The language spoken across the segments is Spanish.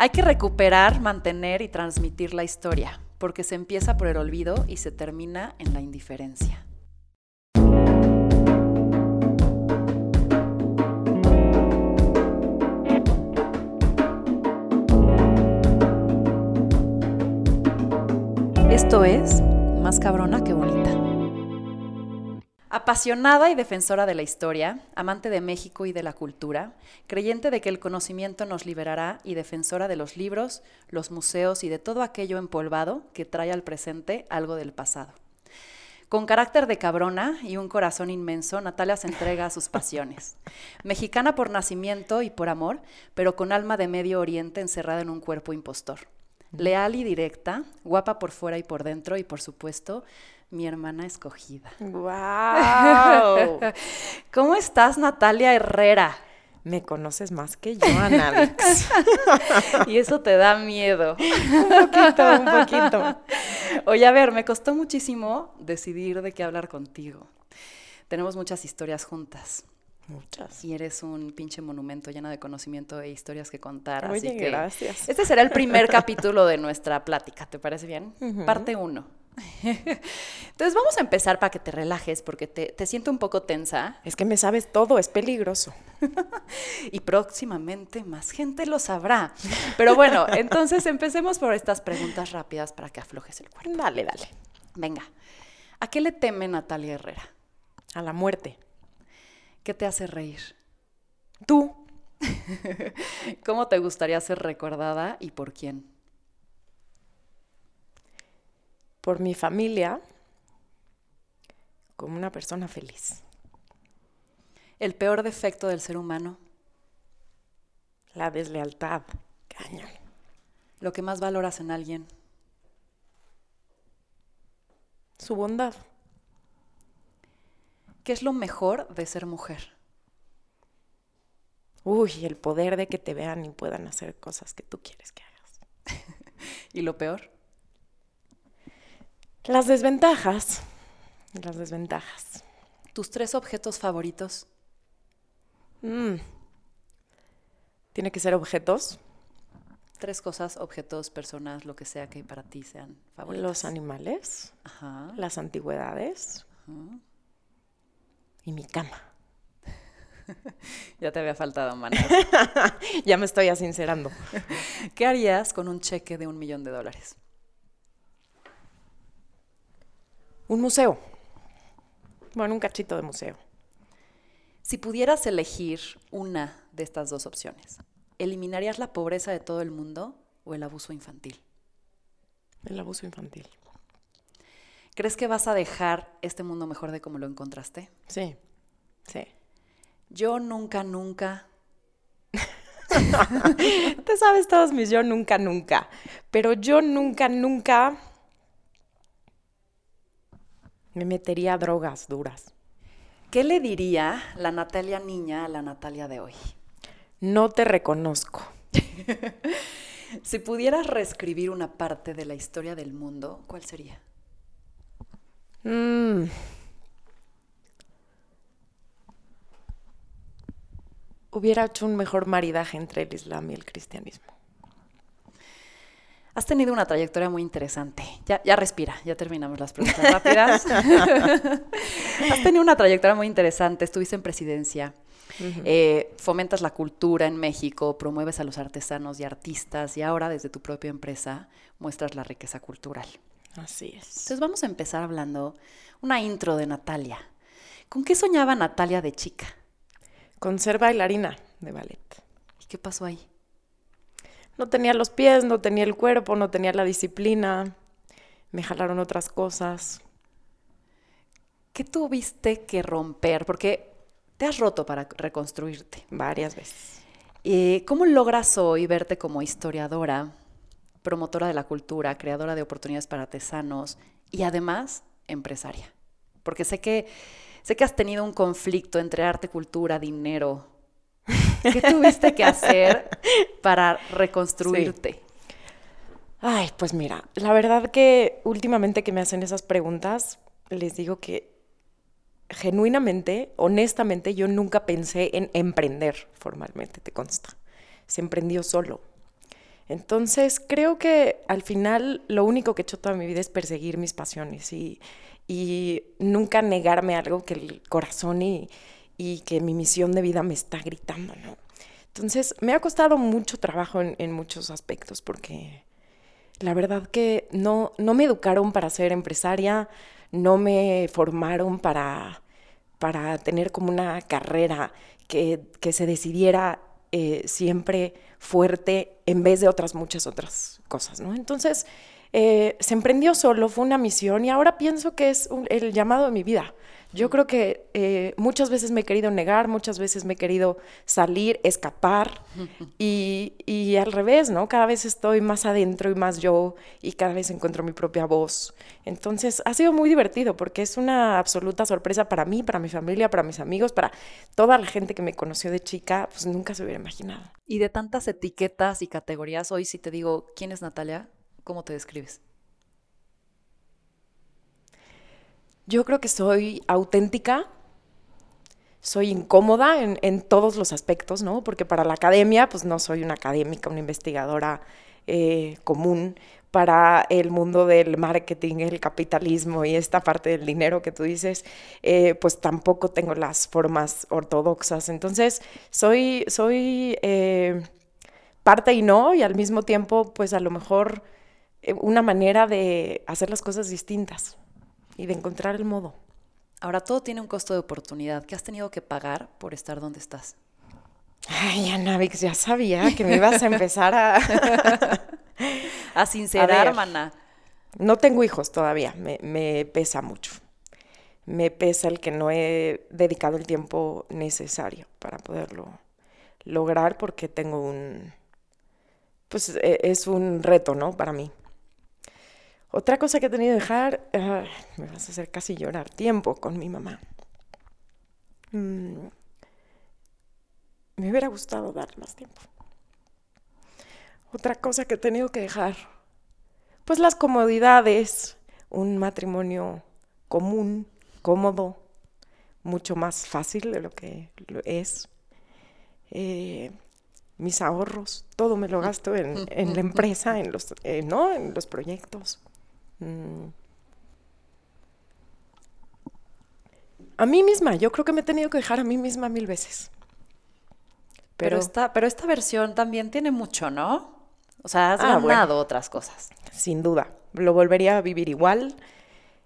Hay que recuperar, mantener y transmitir la historia, porque se empieza por el olvido y se termina en la indiferencia. Esto es Más cabrona que bonita. Apasionada y defensora de la historia, amante de México y de la cultura, creyente de que el conocimiento nos liberará y defensora de los libros, los museos y de todo aquello empolvado que trae al presente algo del pasado. Con carácter de cabrona y un corazón inmenso, Natalia se entrega a sus pasiones. Mexicana por nacimiento y por amor, pero con alma de Medio Oriente encerrada en un cuerpo impostor. Leal y directa, guapa por fuera y por dentro y por supuesto mi hermana escogida. ¡Wow! ¿Cómo estás, Natalia Herrera? Me conoces más que yo, Anavix. y eso te da miedo. un poquito, un poquito. Oye, a ver, me costó muchísimo decidir de qué hablar contigo. Tenemos muchas historias juntas. Muchas. Y eres un pinche monumento lleno de conocimiento e historias que contar. Así que gracias. Este será el primer capítulo de nuestra plática, ¿te parece bien? Parte uno. Entonces vamos a empezar para que te relajes porque te, te siento un poco tensa Es que me sabes todo, es peligroso. y próximamente más gente lo sabrá. Pero bueno, entonces empecemos por estas preguntas rápidas para que aflojes el cuerpo. Dale, dale. Venga, ¿a qué le teme Natalia Herrera? A la muerte. ¿Qué te hace reír? Tú. ¿Cómo te gustaría ser recordada y por quién? Por mi familia. Como una persona feliz. El peor defecto del ser humano, La deslealtad. Cañón. lo que más valoras en alguien, Su bondad. ¿qué es lo mejor de ser mujer? Uy, el poder de que te vean y puedan hacer cosas que tú quieres que hagas. ¿Y lo peor? Las desventajas. Las desventajas. ¿Tus tres objetos favoritos? Mm. Tiene que ser objetos. Tres cosas, objetos, personas, lo que sea que para ti sean favoritos. Los animales. Ajá. Las antigüedades. ajá. Y mi cama. Ya te había faltado, mana. Ya me estoy asincerando. ¿Qué harías con un cheque de un millón de dólares? Un museo. Bueno, un cachito de museo. Si pudieras elegir una de estas dos opciones, ¿eliminarías la pobreza de todo el mundo o el abuso infantil? El abuso infantil. ¿Crees que vas a dejar este mundo mejor de como lo encontraste? Sí. Sí. Yo nunca, nunca. Te sabes todos mis yo nunca, nunca. Pero yo nunca, nunca me metería a drogas duras. ¿Qué le diría la Natalia niña a la Natalia de hoy? No te reconozco. Si pudieras reescribir una parte de la historia del mundo, ¿cuál sería? Mm. Hubiera hecho un mejor maridaje entre el Islam y el cristianismo. Has tenido una trayectoria muy interesante. Ya, ya respira, ya terminamos las preguntas rápidas. Has tenido una trayectoria muy interesante. Estuviste en presidencia, eh, fomentas la cultura en México, promueves a los artesanos y artistas y ahora desde tu propia empresa muestras la riqueza cultural. Así es. Entonces vamos a empezar hablando una intro de Natalia. ¿Con qué soñaba Natalia de chica? Con ser bailarina de ballet. ¿Y qué pasó ahí? No tenía los pies, no tenía el cuerpo, no tenía la disciplina. Me jalaron otras cosas. ¿Qué tuviste que romper? Porque te has roto para reconstruirte. Varias veces. Eh, ¿Cómo logras hoy verte como historiadora, promotora de la cultura, creadora de oportunidades para artesanos y además empresaria? Porque sé que, sé que has tenido un conflicto entre arte, cultura, dinero. ¿Qué tuviste que hacer para reconstruirte? Ay, pues mira, la verdad que últimamente que me hacen esas preguntas, les digo que genuinamente, honestamente, yo nunca pensé en emprender formalmente, te consta. Se emprendió solo. Entonces, creo que al final lo único que he hecho toda mi vida es perseguir mis pasiones y, y nunca negarme algo que el corazón y, y, que mi misión de vida me está gritando, ¿no? Entonces, me ha costado mucho trabajo en, muchos aspectos porque la verdad que no, no me educaron para ser empresaria, no me formaron para, para tener como una carrera que, que se decidiera eh, siempre fuerte en vez de otras muchas otras cosas, ¿no? Entonces, eh, se emprendió solo, fue una misión y ahora pienso que es el llamado de mi vida. Yo creo que eh, muchas veces me he querido negar, muchas veces me he querido salir, escapar y, y, al revés, ¿no? Cada vez estoy más adentro y más yo y cada vez encuentro mi propia voz. Entonces ha sido muy divertido porque es una absoluta sorpresa para mí, para mi familia, para mis amigos, para toda la gente que me conoció de chica, pues nunca se hubiera imaginado. Y de tantas etiquetas y categorías, hoy si te digo, ¿quién es Natalia? ¿Cómo te describes? Yo creo que soy auténtica, soy incómoda en, todos los aspectos, ¿no? Porque para la academia, pues no soy una académica, una investigadora eh, común. Para el mundo del marketing, el capitalismo y esta parte del dinero que tú dices, eh, pues tampoco tengo las formas ortodoxas. Entonces, soy, soy eh, parte y no, y al mismo tiempo, pues a lo mejor una manera de hacer las cosas distintas y de encontrar el modo. Ahora, todo tiene un costo de oportunidad. ¿Qué has tenido que pagar por estar donde estás? Ay, Anavix, ya sabía que me ibas a empezar a... a sincerar, hermana. No tengo hijos todavía, me, me, pesa mucho. Me pesa el que no he dedicado el tiempo necesario para poderlo lograr porque tengo un... Pues e, es un reto, ¿no? Para mí. Otra cosa que he tenido que dejar, me vas a hacer casi llorar, tiempo con mi mamá. Mm, me hubiera gustado dar más tiempo. Otra cosa que he tenido que dejar, pues las comodidades, un matrimonio común, cómodo, mucho más fácil de lo que es. Eh, mis ahorros, todo me lo gasto en, la empresa, en los, eh, ¿no? en los proyectos. Mm. A mí misma, yo creo que me he tenido que dejar a mí misma mil veces. Pero, esta, pero esta versión también tiene mucho, ¿no? O sea, has ah, ganado otras cosas. Sin duda. Lo volvería a vivir igual.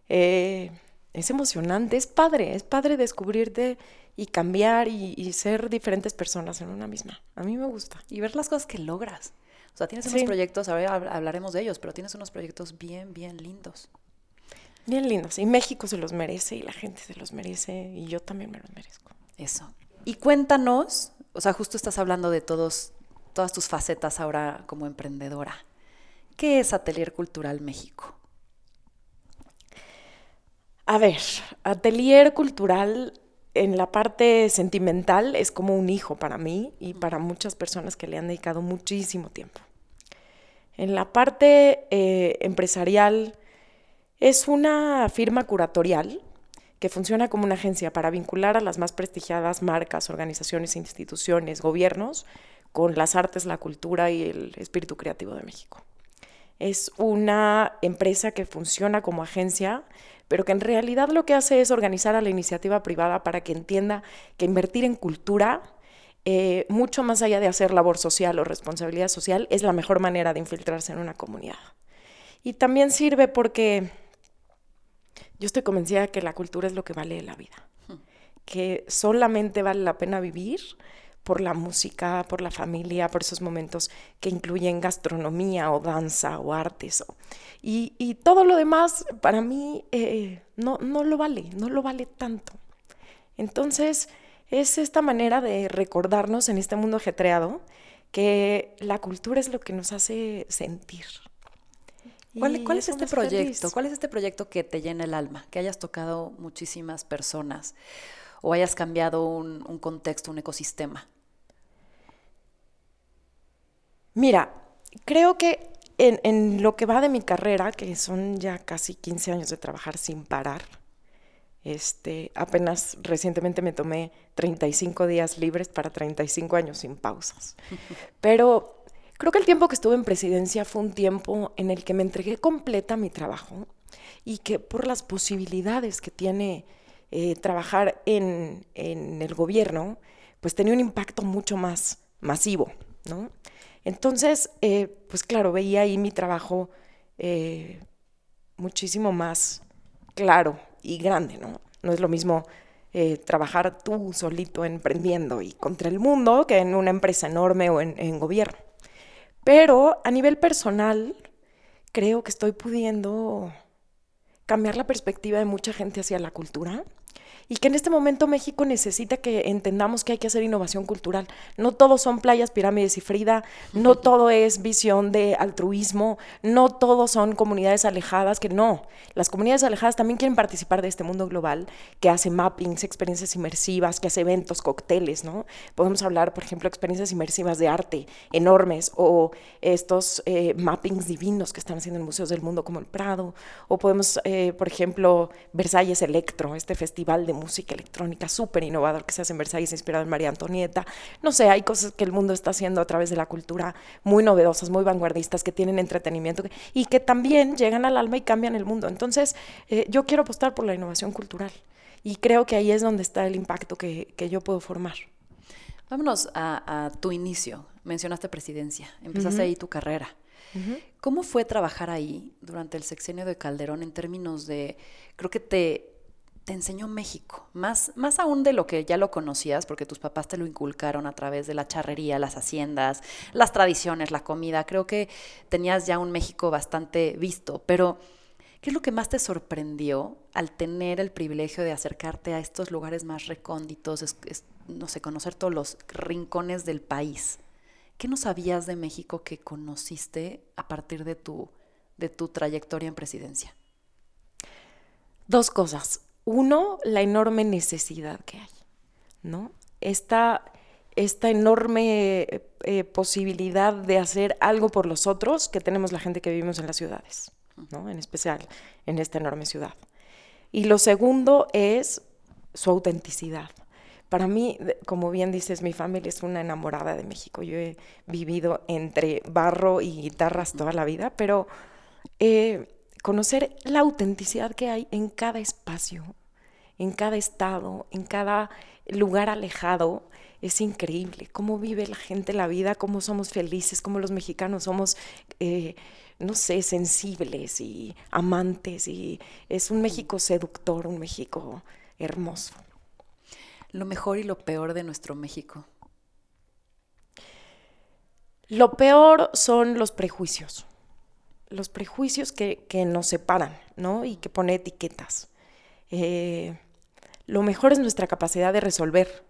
Eh, es emocionante, es padre, es padre descubrirte y cambiar y, ser diferentes personas en una misma. A mí me gusta. Y ver las cosas que logras. O sea, tienes unos proyectos, ahora hablaremos de ellos, pero tienes unos proyectos bien, bien lindos. Bien lindos. Y México se los merece y la gente se los merece y yo también me los merezco. Eso. Y cuéntanos, o sea, justo estás hablando de todos, todas tus facetas ahora como emprendedora. ¿Qué es Atelier Cultural México? A ver, Atelier Cultural en la parte sentimental es como un hijo para mí y para muchas personas que le han dedicado muchísimo tiempo. En la parte eh, empresarial es una firma curatorial que funciona como una agencia para vincular a las más prestigiadas marcas, organizaciones, instituciones, gobiernos con las artes, la cultura y el espíritu creativo de México. Es una empresa que funciona como agencia pero que en realidad lo que hace es organizar a la iniciativa privada para que entienda que invertir en cultura, eh, mucho más allá de hacer labor social o responsabilidad social, es la mejor manera de infiltrarse en una comunidad. Y también sirve porque yo estoy convencida que la cultura es lo que vale la vida, que solamente vale la pena vivir por la música, por la familia, por esos momentos que incluyen gastronomía o danza o artes. y, todo lo demás para mí eh, no, no lo vale, no lo vale tanto. Entonces es esta manera de recordarnos en este mundo ajetreado que la cultura es lo que nos hace sentir. ¿Cuál, ¿Cuál, es este proyecto? ¿Cuál es este proyecto que te llena el alma? Que hayas tocado muchísimas personas o hayas cambiado un, un contexto, un ecosistema. Mira, creo que en, lo que va de mi carrera, que son ya casi 15 años de trabajar sin parar, este, apenas recientemente me tomé 35 días libres para 35 años sin pausas. Pero Creo que el tiempo que estuve en presidencia fue un tiempo en el que me entregué completa a mi trabajo y que por las posibilidades que tiene eh, trabajar en, el gobierno, pues tenía un impacto mucho más masivo, ¿no? Entonces, eh, pues claro, veía ahí mi trabajo eh, muchísimo más claro y grande, ¿no? No es lo mismo trabajar tú solito emprendiendo y contra el mundo que en una empresa enorme o en gobierno. Pero a nivel personal, creo que estoy pudiendo cambiar la perspectiva de mucha gente hacia la cultura y que en este momento México necesita que entendamos que hay que hacer innovación cultural. No todo son playas, pirámides y Frida, no todo es visión de altruismo, no todo son comunidades alejadas, que no. Las comunidades alejadas también quieren participar de este mundo global que hace mappings, experiencias inmersivas, que hace eventos, cócteles, ¿no? Podemos hablar, por ejemplo, experiencias inmersivas de arte enormes o estos eh, mappings divinos que están haciendo en museos del mundo como el Prado, o podemos, eh, por ejemplo, Versalles Electro, este festival de música electrónica súper innovador que se hace en Versalles, inspirado en María Antonieta. No sé, hay cosas que el mundo está haciendo a través de la cultura muy novedosas, muy vanguardistas, que tienen entretenimiento y que también llegan al alma y cambian el mundo. Entonces, eh, yo quiero apostar por la innovación cultural y creo que ahí es donde está el impacto que, yo puedo formar. Vámonos a, tu inicio. Mencionaste presidencia, empezaste ahí tu carrera. ¿Cómo fue trabajar ahí durante el sexenio de Calderón en términos de, creo que te te enseñó México, más, más aún de lo que ya lo conocías, porque tus papás te lo inculcaron a través de la charrería, las haciendas, las tradiciones, la comida. Creo que tenías ya un México bastante visto, pero ¿qué es lo que más te sorprendió al tener el privilegio de acercarte a estos lugares más recónditos, no sé, conocer todos los rincones del país? ¿Qué no sabías de México que conociste a partir de tu, de tu trayectoria en presidencia? Dos cosas. Uno, la enorme necesidad que hay, ¿no? Esta, esta enorme eh, posibilidad de hacer algo por los otros que tenemos la gente que vivimos en las ciudades, ¿no? En especial en esta enorme ciudad. Y lo segundo es su autenticidad. Para mí, como bien dices, mi familia es una enamorada de México. Yo he vivido entre barro y guitarras toda la vida, pero eh, conocer la autenticidad que hay en cada espacio, en cada estado, en cada lugar alejado, es increíble cómo vive la gente la vida, cómo somos felices, cómo los mexicanos somos, eh, no sé, sensibles y amantes. Y es un México seductor, un México hermoso. Lo mejor y lo peor de nuestro México. Lo peor son los prejuicios los prejuicios que, nos separan, ¿no? Y que pone etiquetas. Eh, lo mejor es nuestra capacidad de resolver.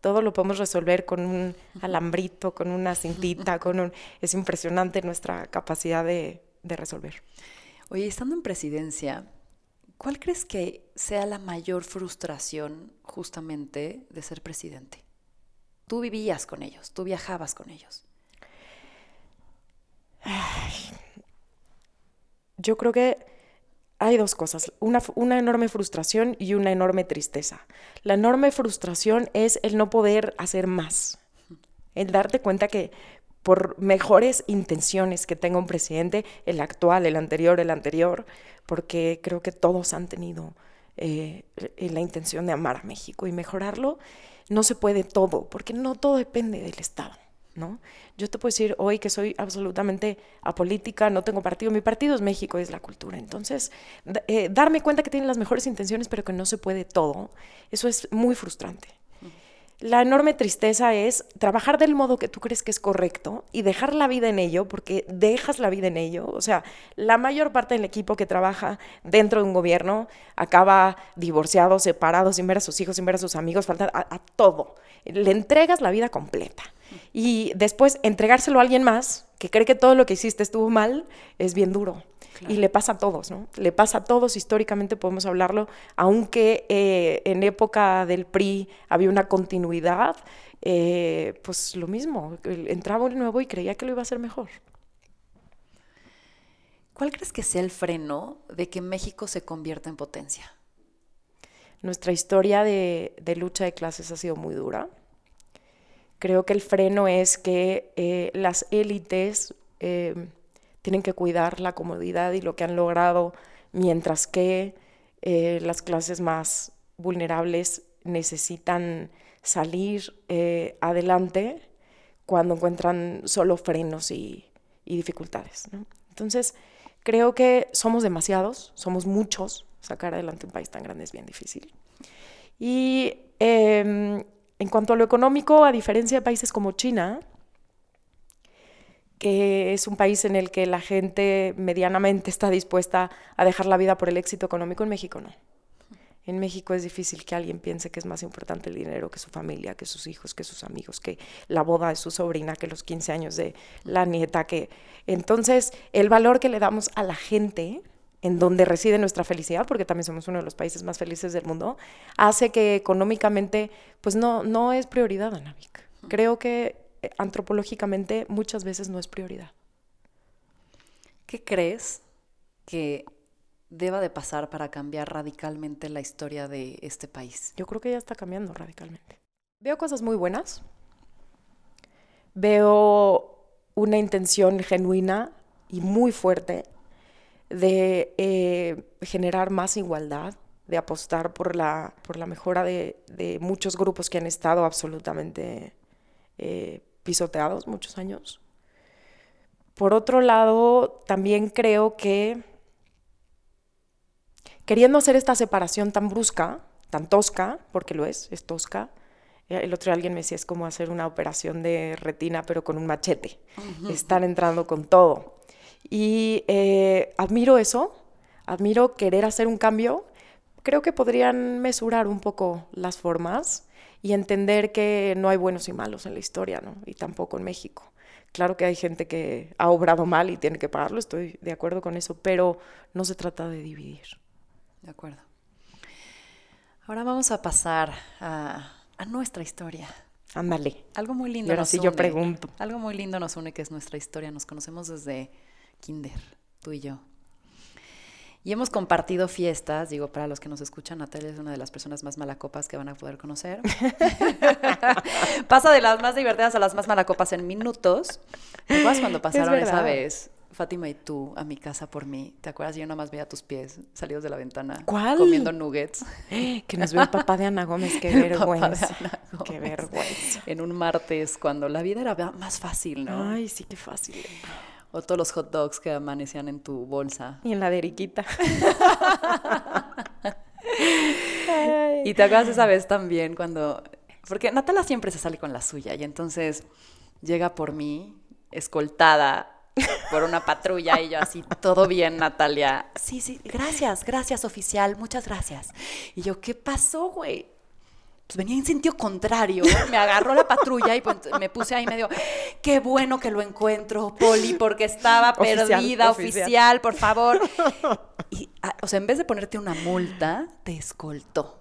Todo lo podemos resolver con un alambrito, con una cintita, con un... Es impresionante nuestra capacidad de, de resolver. Oye, estando en presidencia, ¿cuál crees que sea la mayor frustración justamente de ser presidente? Tú vivías con ellos, tú viajabas con ellos. Ay, yo creo que hay dos cosas, una, enorme frustración y una enorme tristeza. La enorme frustración es el no poder hacer más, el darte cuenta que por mejores intenciones que tenga un presidente, el actual, el anterior, el anterior, porque creo que todos han tenido eh, la intención de amar a México y mejorarlo, no se puede todo, porque no todo depende del Estado. ¿No? Yo te puedo decir hoy que soy absolutamente apolítica, no tengo partido, mi partido es México, es la cultura. Entonces, eh, darme cuenta que tienen las mejores intenciones, pero que no se puede todo, eso es muy frustrante. La enorme tristeza es trabajar del modo que tú crees que es correcto y dejar la vida en ello, porque dejas la vida en ello. O sea, la mayor parte del equipo que trabaja dentro de un gobierno acaba divorciado, separado, sin ver a sus hijos, sin ver a sus amigos, falta a todo. Le entregas la vida completa y después entregárselo a alguien más que cree que todo lo que hiciste estuvo mal es bien duro. Y le pasa a todos, ¿no? Le pasa a todos, históricamente podemos hablarlo, aunque eh, en época del PRI había una continuidad, eh, pues lo mismo, entraba un nuevo y creía que lo iba a hacer mejor. ¿Cuál crees que sea el freno de que México se convierta en potencia? Nuestra historia de lucha de clases ha sido muy dura Creo que el freno es que eh, las élites eh, tienen que cuidar la comodidad y lo que han logrado, mientras que eh, las clases más vulnerables necesitan salir adelante cuando encuentran solo frenos y, dificultades. Entonces, creo que somos demasiados, somos muchos, sacar adelante un país tan grande es bien difícil. Y em, en cuanto a lo económico, a diferencia de países como China, que es un país en el que la gente medianamente está dispuesta a dejar la vida por el éxito económico, en México no. En México es difícil que alguien piense que es más importante el dinero que su familia, que sus hijos, que sus amigos, que la boda de su sobrina, que los 15 años de la nieta, que entonces el valor que le damos a la gente en donde reside nuestra felicidad, porque también somos uno de los países más felices del mundo, hace que económicamente, pues no, no es prioridad, Anavik. Creo que antropológicamente muchas veces no es prioridad. ¿Qué crees que deba de pasar para cambiar radicalmente la historia de este país? Yo creo que ya está cambiando radicalmente. Veo cosas muy buenas. Veo una intención genuina y muy fuerte de eh, generar más igualdad, de apostar por la, por la mejora de, muchos grupos que han estado absolutamente eh, pisoteados muchos años. Por otro lado, también creo que queriendo hacer esta separación tan brusca, tan tosca, porque lo es, es tosca, eh, el otro día alguien me decía, es como hacer una operación de retina, pero con un machete. Están entrando con todo. Y eh, admiro eso, admiro querer hacer un cambio. Creo que podrían mesurar un poco las formas y entender que no hay buenos y malos en la historia, ¿no? Y tampoco en México. Claro que hay gente que ha obrado mal y tiene que pagarlo, estoy de acuerdo con eso, pero no se trata de dividir. De acuerdo. Ahora vamos a pasar a, nuestra historia. Ándale. Algo muy lindo. Y ahora sí yo pregunto. Algo muy lindo nos une que es nuestra historia. Nos conocemos desde kinder, tú y yo. Y hemos compartido fiestas, digo, para los que nos escuchan, Natalia es una de las personas más malacopas que van a poder conocer. Pasa de las más divertidas a las más malacopas en minutos. ¿Te acuerdas cuando pasaron esa vez Fátima y tú a mi casa por mí. ¿Te acuerdas? Yo nomás veía tus pies salidos de la ventana. ¿Cuál? Comiendo nuggets. Que nos vio el papá de Ana Gómez. Qué vergüenza. Qué vergüenza. En un martes, cuando la vida era más fácil, ¿no? Ay, sí, qué fácil. O todos los hot dogs que amanecían en tu bolsa. Y en la de Eriquita. y te acuerdas esa vez también cuando... Porque Natalia siempre se sale con la suya y entonces llega por mí, escoltada por una patrulla y yo así, todo bien, Natalia. Sí, sí, gracias, gracias, oficial, muchas gracias. Y yo, ¿qué pasó, güey? Pues venía en sentido contrario, me agarró la patrulla y pues, me puse ahí medio, qué bueno que lo encuentro, Poli, porque estaba perdida, oficial, por favor. Y, ah, o sea, en vez de ponerte una multa, te escoltó.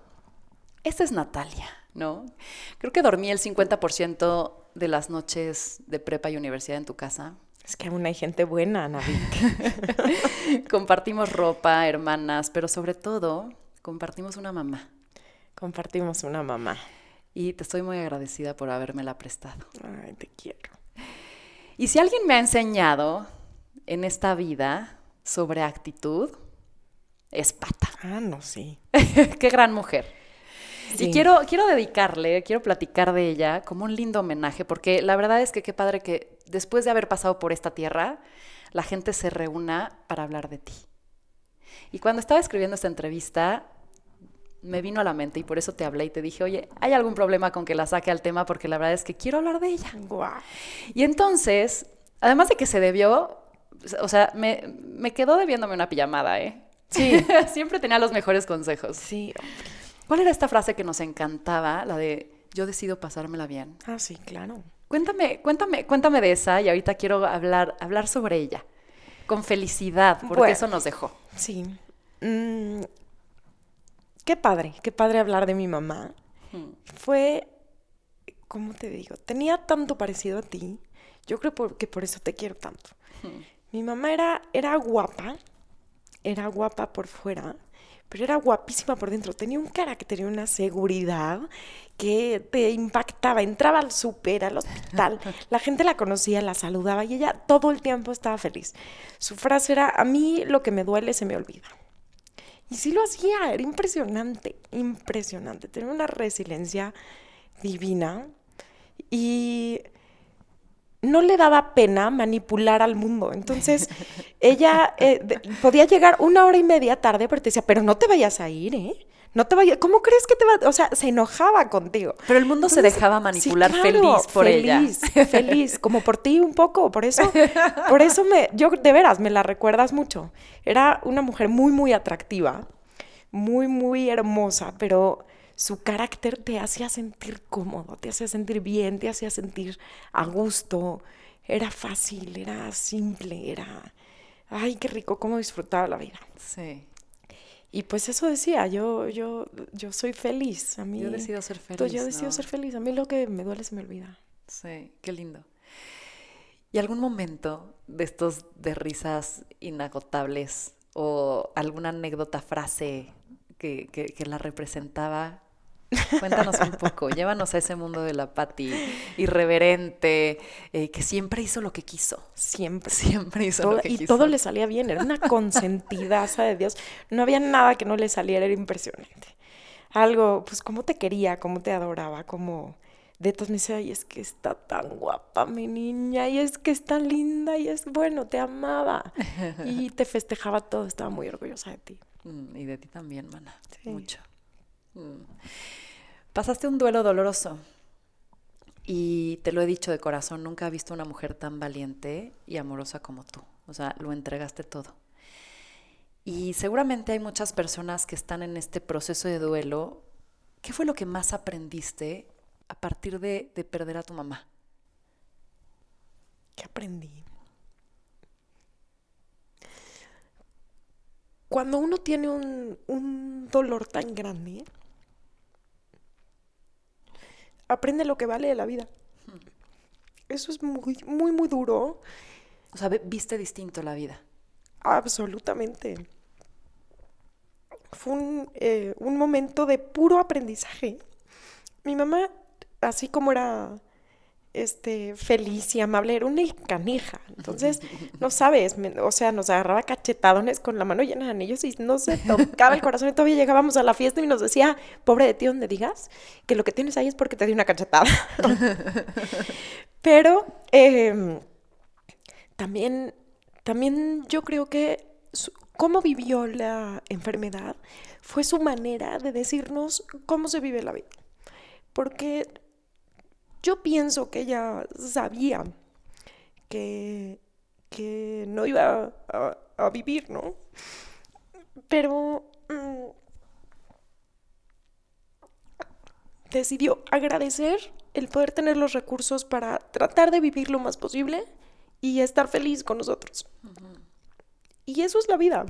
Esta es Natalia, ¿no? Creo que dormí el 50% de las noches de prepa y universidad en tu casa. Es que aún hay gente buena, Navi. compartimos ropa, hermanas, pero sobre todo compartimos una mamá. Compartimos una mamá. Y te estoy muy agradecida por habérmela prestado. Ay, te quiero. Y si alguien me ha enseñado en esta vida sobre actitud, es Pata. Ah, no, sí. Qué gran mujer. Y quiero, quiero dedicarle, quiero platicar de ella como un lindo homenaje, porque la verdad es que qué padre que después de haber pasado por esta tierra, la gente se reúna para hablar de ti. Y cuando estaba escribiendo esta entrevista, me vino a la mente y por eso te hablé y te dije, oye, ¿hay algún problema con que la saque al tema? Porque la verdad es que quiero hablar de ella. Y entonces, además de que se debió, o sea, me, me quedó debiéndome una pijamada, ¿eh? Sí. Siempre tenía los mejores consejos. Sí. ¿Cuál era esta frase que nos encantaba? La de yo decido pasármela bien. Ah, sí, claro. Cuéntame, cuéntame, cuéntame de esa y ahorita quiero hablar, hablar sobre ella. Con felicidad, porque eso nos dejó. Sí. Mm, qué padre, qué padre hablar de mi mamá. Hmm. Fue, ¿cómo te digo? Tenía tanto parecido a ti. Yo creo que por eso te quiero tanto. Hmm. Mi mamá era, era guapa, era guapa por fuera, pero era guapísima por dentro. Tenía un carácter y una seguridad que te impactaba. Entraba al súper, al hospital, la gente la conocía, la saludaba y ella todo el tiempo estaba feliz. Su frase era, a mí lo que me duele se me olvida. Y sí lo hacía, era impresionante, impresionante. Tenía una resiliencia divina y no le daba pena manipular al mundo. Entonces, ella eh, podía llegar una hora y media tarde, pero te decía, pero no te vayas a ir, ¿eh? No te vayas, ¿cómo crees que te va? O sea, se enojaba contigo. Pero el mundo se dejaba manipular feliz por feliz, ella. Feliz, como por ti un poco, por eso, por eso me, yo de veras me la recuerdas mucho. Era una mujer muy, muy atractiva, muy, muy hermosa, pero su carácter te hacía sentir cómodo, te hacía sentir bien, te hacía sentir a gusto. Era fácil, era simple, era... Ay, qué rico, cómo disfrutaba la vida. Sí. Y pues eso decía, yo, yo, yo soy feliz. A mí, yo decido ser feliz. Yo decido ser feliz. A mí lo que me duele se me olvida. Sí, qué lindo. ¿Y algún momento de estos de risas inagotables o alguna anécdota, frase que, que, que la representaba Cuéntanos un poco, llévanos a ese mundo de la Patti irreverente, eh, que siempre hizo lo que quiso. Siempre. Siempre hizo lo que y todo le salía bien, era una consentidaza de Dios. No había nada que no le saliera, era impresionante. Algo, pues, cómo te quería, cómo te adoraba, como de todos me decía, y es que está tan guapa mi niña, y es que está linda, y es bueno, te amaba. Y te festejaba todo, estaba muy orgullosa de ti. Mm, y de ti también, mana. Mucho. Pasaste un duelo doloroso y te lo he dicho de corazón, nunca he visto una mujer tan valiente y amorosa como tú. O sea, lo entregaste todo. Y seguramente hay muchas personas que están en este proceso de duelo. ¿Qué fue lo que más aprendiste a partir de, perder a tu mamá? ¿Qué aprendí? Cuando uno tiene un, un dolor tan grande, aprende lo que vale de la vida. Eso es muy, muy, muy duro. O sea, viste distinto la vida. Absolutamente. Fue un, eh, un momento de puro aprendizaje. Mi mamá, así como era este, feliz y amable, era una canija. Entonces, no sabes, o sea, nos agarraba cachetadones con la mano llena de anillos y no se tocaba el corazón. Y todavía llegábamos a la fiesta y nos decía, pobre de ti, donde digas que lo que tienes ahí es porque te di una cachetada. Pero em, también, también yo creo que cómo vivió la enfermedad fue su manera de decirnos cómo se vive la vida. Porque yo pienso que ella sabía que, que no iba a, vivir, ¿no? Pero mm, decidió agradecer el poder tener los recursos para tratar de vivir lo más posible y estar feliz con nosotros. Y eso es la vida.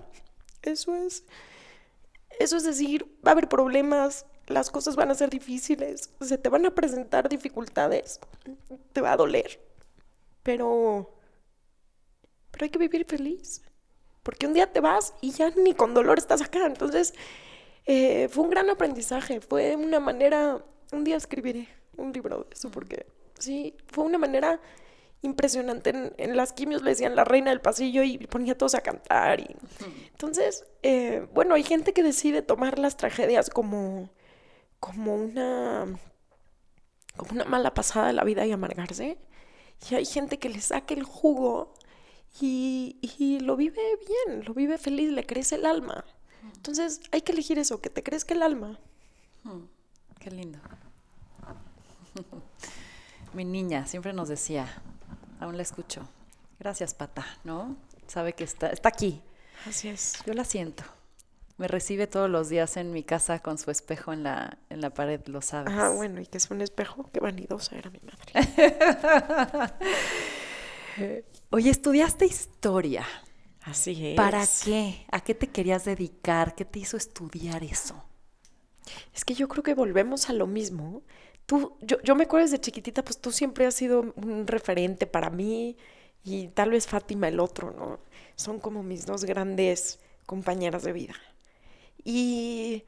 Eso es. Eso es decir, va a haber problemas, las cosas van a ser difíciles, se te van a presentar dificultades, te va a doler, pero, pero hay que vivir feliz, porque un día te vas y ya ni con dolor estás acá, entonces eh, fue un gran aprendizaje, fue una manera, un día escribiré un libro de eso, porque sí, fue una manera impresionante. En, las quimios le decían la reina del pasillo y ponía a todos a cantar. Y... Entonces, eh, bueno, hay gente que decide tomar las tragedias como, como una, como una mala pasada de la vida y amargarse. Y hay gente que le saca el jugo y, y lo vive bien, lo vive feliz, le crece el alma. Entonces hay que elegir eso, que te crezca el alma. Hmm, qué lindo. Mi niña siempre nos decía, aún la escucho, gracias Pata, ¿no? Sabe que está, está aquí. Así es. Yo la siento. Me recibe todos los días en mi casa con su espejo en la, en la pared, lo sabes. Ah, bueno, y que es un espejo, qué vanidosa era mi madre. Oye, estudiaste historia. Así es. ¿Para qué? ¿A qué te querías dedicar? ¿Qué te hizo estudiar eso? Es que yo creo que volvemos a lo mismo. Tú, yo, yo me acuerdo desde chiquitita, pues tú siempre has sido un referente para mí y tal vez Fátima el otro, ¿no? Son como mis dos grandes compañeras de vida. Y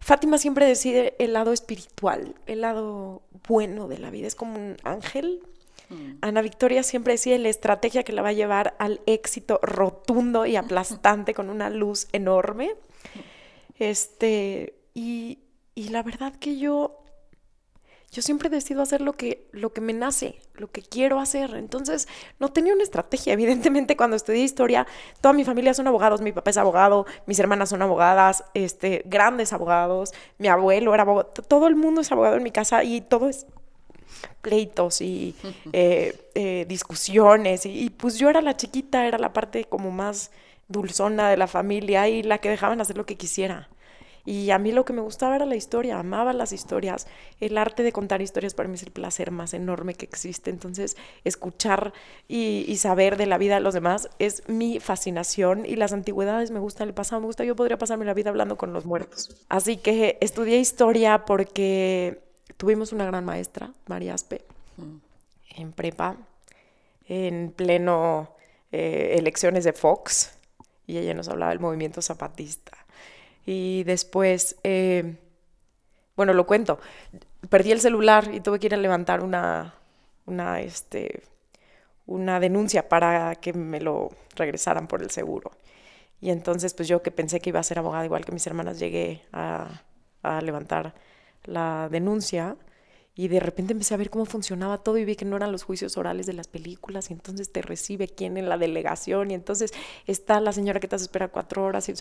Fátima siempre decide el lado espiritual, el lado bueno de la vida, es como un ángel. Mm. Ana Victoria siempre decide la estrategia que la va a llevar al éxito rotundo y aplastante con una luz enorme. Este, y, y la verdad que yo yo siempre decido hacer lo que, lo que me nace, lo que quiero hacer. Entonces, no tenía una estrategia. Evidentemente, cuando estudié historia, toda mi familia son abogados, mi papá es abogado, mis hermanas son abogadas, este, grandes abogados, mi abuelo era abogado, todo el mundo es abogado en mi casa y todo es pleitos y eh, eh, discusiones. Y, y pues yo era la chiquita, era la parte como más dulzona de la familia y la que dejaban hacer lo que quisiera. Y a mí lo que me gustaba era la historia, amaba las historias. El arte de contar historias para mí es el placer más enorme que existe. Entonces, escuchar y, saber de la vida de los demás es mi fascinación. Y las antigüedades me gustan, el pasado me gusta. Yo podría pasarme la vida hablando con los muertos. Así que estudié historia porque tuvimos una gran maestra, María Aspe, mm. en prepa, en pleno eh, elecciones de Fox. Y ella nos hablaba del movimiento zapatista y después, eh, bueno, lo cuento, perdí el celular y tuve que ir a levantar una, una, este, una denuncia para que me lo regresaran por el seguro. Y entonces, pues yo que pensé que iba a ser abogada igual que mis hermanas, llegué a, a levantar la denuncia y de repente empecé a ver cómo funcionaba todo y vi que no eran los juicios orales de las películas y entonces te recibe quién en la delegación y entonces está la señora que te espera cuatro horas. Y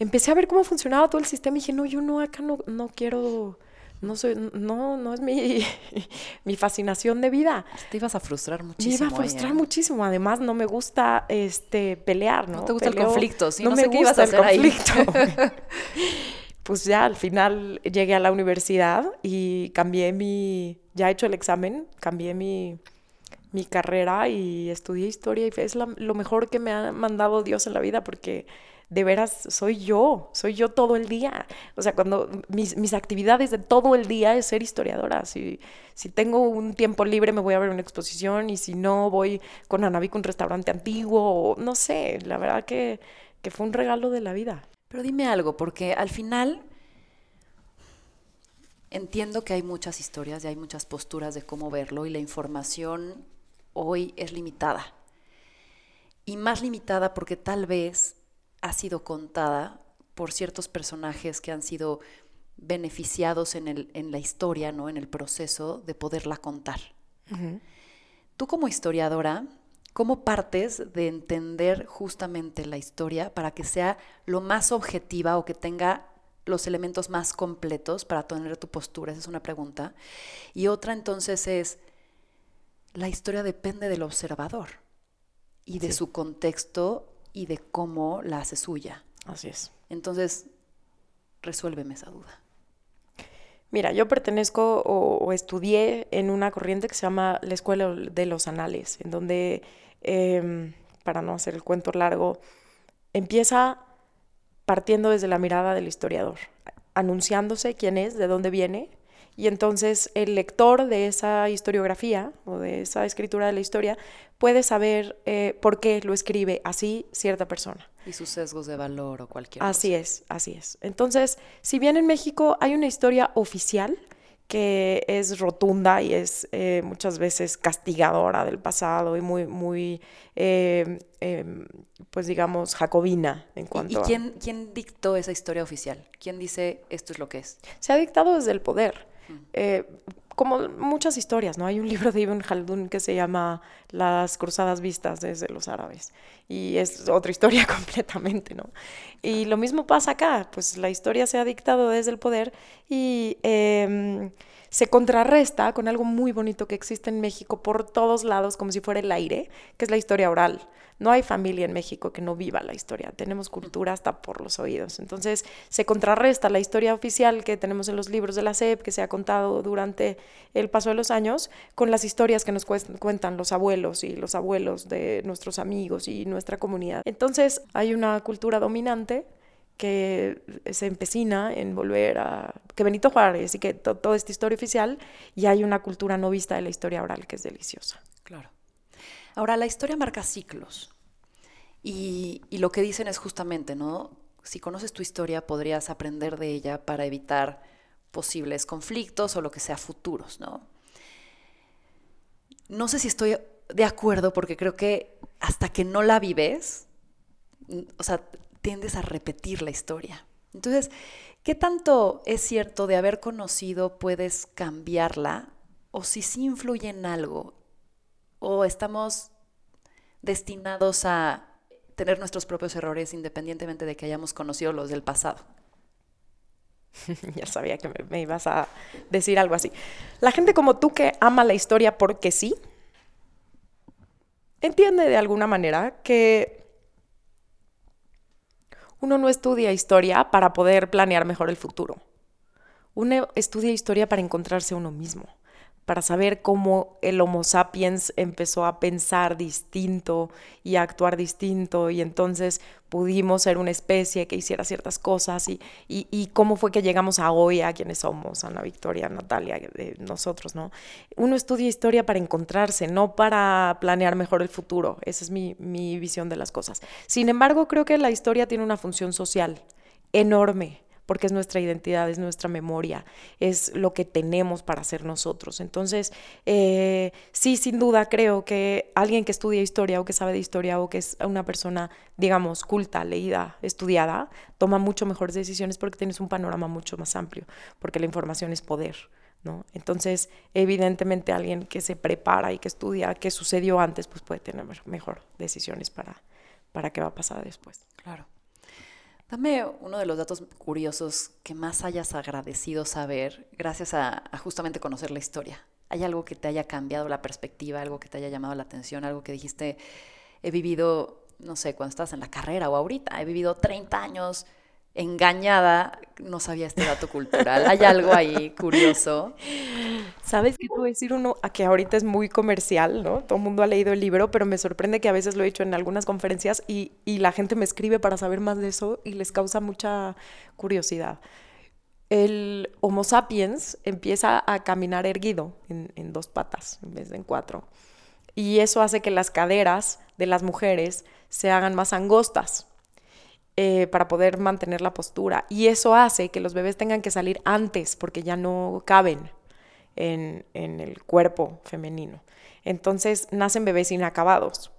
empecé a ver cómo funcionaba todo el sistema y dije, no, yo no, acá no, no quiero, no soy, no, no es mi, mi fascinación de vida. Te ibas a frustrar muchísimo. Me iba a frustrar ¿eh? muchísimo. Además, no me gusta este pelear, ¿no? No te gusta el conflicto, ¿sí? No, me gusta el conflicto. pues ya al final llegué a la universidad y cambié mi, ya he hecho el examen, cambié mi, mi carrera y estudié historia y es lo mejor que me ha mandado Dios en la vida porque de veras soy yo, soy yo todo el día. O sea, cuando mis, mis actividades de todo el día es ser historiadora. Si, si tengo un tiempo libre me voy a ver una exposición y si no voy con Anavico a un restaurante antiguo, o, no sé, la verdad que, que fue un regalo de la vida. Pero dime algo, porque al final entiendo que hay muchas historias y hay muchas posturas de cómo verlo y la información hoy es limitada. Y más limitada porque tal vez ha sido contada por ciertos personajes que han sido beneficiados en, el, en la historia, ¿no? en el proceso de poderla contar. Tú como historiadora, ¿Cómo partes de entender justamente la historia para que sea lo más objetiva o que tenga los elementos más completos para tener tu postura? Esa es una pregunta. Y otra entonces es, la historia depende del observador y de su contexto y de cómo la hace suya. Así es. Entonces, resuélveme esa duda. Mira, yo pertenezco o, estudié en una corriente que se llama la Escuela de los Anales, en donde Em, para no hacer el cuento largo, empieza partiendo desde la mirada del historiador, anunciándose quién es, de dónde viene, y entonces el lector de esa historiografía o de esa escritura de la historia puede saber eh, por qué lo escribe así cierta persona. Y sus sesgos de valor o cualquier Así es, así es. Entonces, si bien en México hay una historia oficial, que es rotunda y es eh, muchas veces castigadora del pasado y muy, muy eh, em, pues digamos, jacobina en cuanto ¿Y, quién, quién dictó esa historia oficial? ¿Quién dice esto es lo que es? Se ha dictado desde el poder. Mm. Como muchas historias, ¿no? Hay un libro de Ibn Khaldun que se llama Las cruzadas vistas desde los árabes y es otra historia completamente, ¿no? Y lo mismo pasa acá, pues la historia se ha dictado desde el poder y em, se contrarresta con algo muy bonito que existe en México por todos lados, como si fuera el aire, que es la historia oral. No hay familia en México que no viva la historia, tenemos cultura hasta por los oídos. Entonces se contrarresta la historia oficial que tenemos en los libros de la SEP, que se ha contado durante el paso de los años, con las historias que nos cuentan los abuelos y los abuelos de nuestros amigos y nuestra comunidad. Entonces hay una cultura dominante que se empecina en volver a... que Benito Juárez y que toda esta historia oficial, y hay una cultura no vista de la historia oral que es deliciosa. Claro. Ahora, la historia marca ciclos. Y, lo que dicen es justamente, ¿no? si conoces tu historia, podrías aprender de ella para evitar posibles conflictos o lo que sea futuros, ¿no? No sé si estoy de acuerdo porque creo que hasta que no la vives, o sea, tiendes a repetir la historia. Entonces, ¿qué tanto es cierto de haber conocido puedes cambiarla? O si sí influye en algo, o estamos destinados a tener nuestros propios errores independientemente de que hayamos conocido los del pasado. ya sabía que me, ibas a decir algo así. La gente como tú que ama la historia porque sí, entiende de alguna manera que uno no estudia historia para poder planear mejor el futuro. Uno estudia historia para encontrarse uno mismo para saber cómo el Homo sapiens empezó a pensar distinto y a actuar distinto y entonces pudimos ser una especie que hiciera ciertas cosas y, y, cómo fue que llegamos a hoy a quienes somos, Ana Victoria, Natalia, de nosotros, ¿no? Uno estudia historia para encontrarse, no para planear mejor el futuro. Esa es mi, mi visión de las cosas. Sin embargo, creo que la historia tiene una función social enorme porque es nuestra identidad, es nuestra memoria, es lo que tenemos para ser nosotros. Entonces, eh, sí, sin duda creo que alguien que estudia historia o que sabe de historia o que es una persona, digamos, culta, leída, estudiada, toma mucho mejores decisiones porque tienes un panorama mucho más amplio, porque la información es poder. ¿No? Entonces, evidentemente alguien que se prepara y que estudia qué sucedió antes, pues puede tener mejor decisiones para, para qué va a pasar después. Claro. Dame uno de los datos curiosos que más hayas agradecido saber gracias a, justamente conocer la historia. ¿Hay algo que te haya cambiado la perspectiva, algo que te haya llamado la atención, algo que dijiste, he vivido, no sé, cuando estás en la carrera o ahorita, he vivido 30 años engañada, no sabía este dato cultural. Hay algo ahí curioso. ¿Sabes qué puedo decir uno? A que ahorita es muy comercial, ¿no? Todo el mundo ha leído el libro, pero me sorprende que a veces lo he hecho en algunas conferencias y, la gente me escribe para saber más de eso y les causa mucha curiosidad. El Homo sapiens empieza a caminar erguido en, en dos patas en vez de en cuatro. Y eso hace que las caderas de las mujeres se hagan más angostas eh, para poder mantener la postura. Y eso hace que los bebés tengan que salir antes porque ya no caben en, el cuerpo femenino. Entonces nacen bebés inacabados.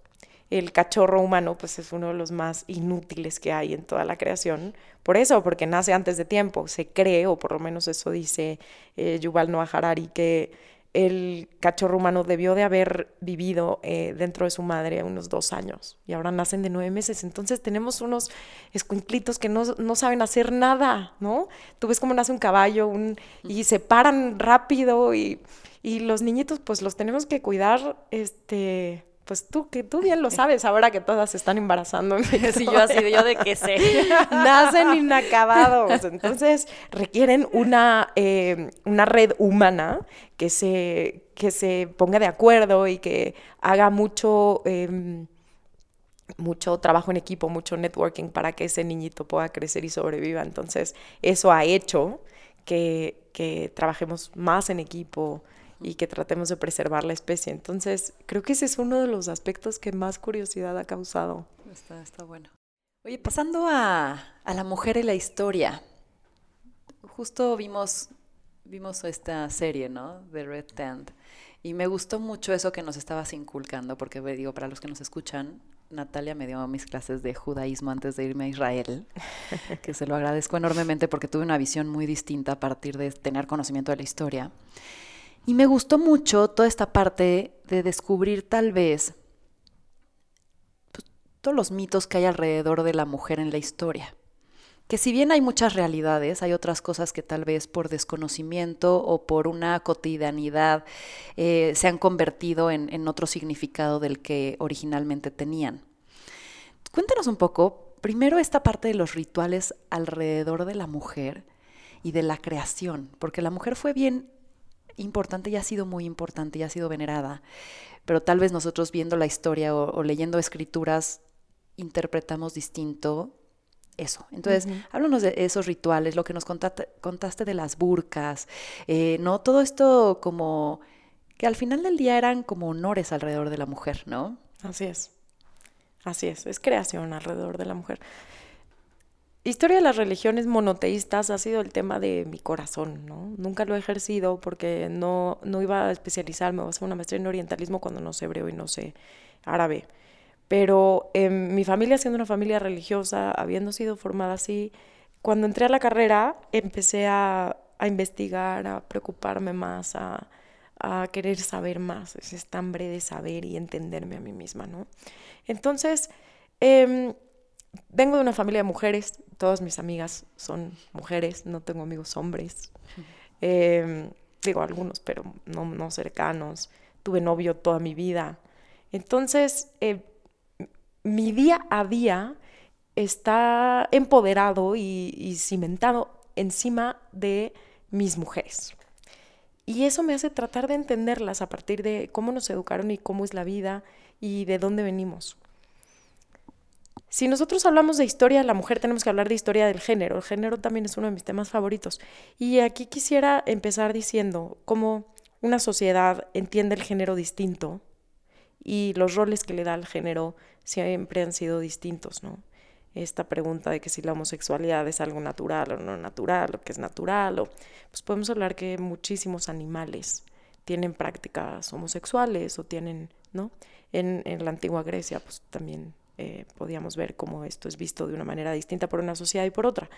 El cachorro humano pues es uno de los más inútiles que hay en toda la creación. Por eso, porque nace antes de tiempo. Se cree, o por lo menos eso dice eh, Yuval Noah Harari, que el cachorro humano debió de haber vivido eh, dentro de su madre unos dos años y ahora nacen de nueve meses. Entonces tenemos unos escuinclitos que no, saben hacer nada, ¿no? Tú ves cómo nace un caballo un, y se paran rápido y, y los niñitos pues los tenemos que cuidar, este pues tú, que tú bien lo sabes ahora que todas se están embarazando. Sí, yo así, yo de que sé. Nacen inacabados. Entonces requieren una, eh, una red humana que se, que se ponga de acuerdo y que haga mucho, em, mucho trabajo en equipo, mucho networking para que ese niñito pueda crecer y sobreviva. Entonces eso ha hecho que, que trabajemos más en equipo, y que tratemos de preservar la especie. Entonces, creo que ese es uno de los aspectos que más curiosidad ha causado. Está, está bueno. Oye, pasando a, a la mujer y la historia, justo vimos, vimos esta serie, ¿no? De Red Tent. Y me gustó mucho eso que nos estabas inculcando, porque digo, para los que nos escuchan, Natalia me dio mis clases de judaísmo antes de irme a Israel, que se lo agradezco enormemente porque tuve una visión muy distinta a partir de tener conocimiento de la historia. Y me gustó mucho toda esta parte de descubrir tal vez pues, todos los mitos que hay alrededor de la mujer en la historia. Que si bien hay muchas realidades, hay otras cosas que tal vez por desconocimiento o por una cotidianidad eh, se han convertido en, en otro significado del que originalmente tenían. Cuéntanos un poco, primero esta parte de los rituales alrededor de la mujer y de la creación, porque la mujer fue bien importante y ha sido muy importante y ha sido venerada, pero tal vez nosotros viendo la historia o, leyendo escrituras interpretamos distinto eso. Entonces, háblanos de esos rituales, lo que nos contaste, de las burcas, eh, ¿no? Todo esto como que al final del día eran como honores alrededor de la mujer, ¿no? Así es. Así es, es creación alrededor de la mujer. Historia de las religiones monoteístas ha sido el tema de mi corazón, ¿no? Nunca lo he ejercido porque no, no iba a especializarme o a hacer una maestría en orientalismo cuando no sé hebreo y no sé árabe. Pero mi familia, siendo una familia religiosa, habiendo sido formada así, cuando entré a la carrera empecé a, a investigar, a preocuparme más, a, a, querer saber más, es esta hambre de saber y entenderme a mí misma, ¿no? Entonces, eh, vengo de una familia de mujeres, todas mis amigas son mujeres, no tengo amigos hombres. Eh, digo algunos, pero no, no, cercanos. Tuve novio toda mi vida. Entonces, eh, mi día a día está empoderado y, cimentado encima de mis mujeres. Y eso me hace tratar de entenderlas a partir de cómo nos educaron y cómo es la vida y de dónde venimos. Si nosotros hablamos de historia de la mujer, tenemos que hablar de historia del género. El género también es uno de mis temas favoritos. Y aquí quisiera empezar diciendo cómo una sociedad entiende el género distinto y los roles que le da al género siempre han sido distintos, ¿no? Esta pregunta de que si la homosexualidad es algo natural o no natural, o que es natural, o pues podemos hablar que muchísimos animales tienen prácticas homosexuales o tienen, ¿no? En, en la antigua Grecia, pues también eh, podíamos ver cómo esto es visto de una manera distinta por una sociedad y por otra.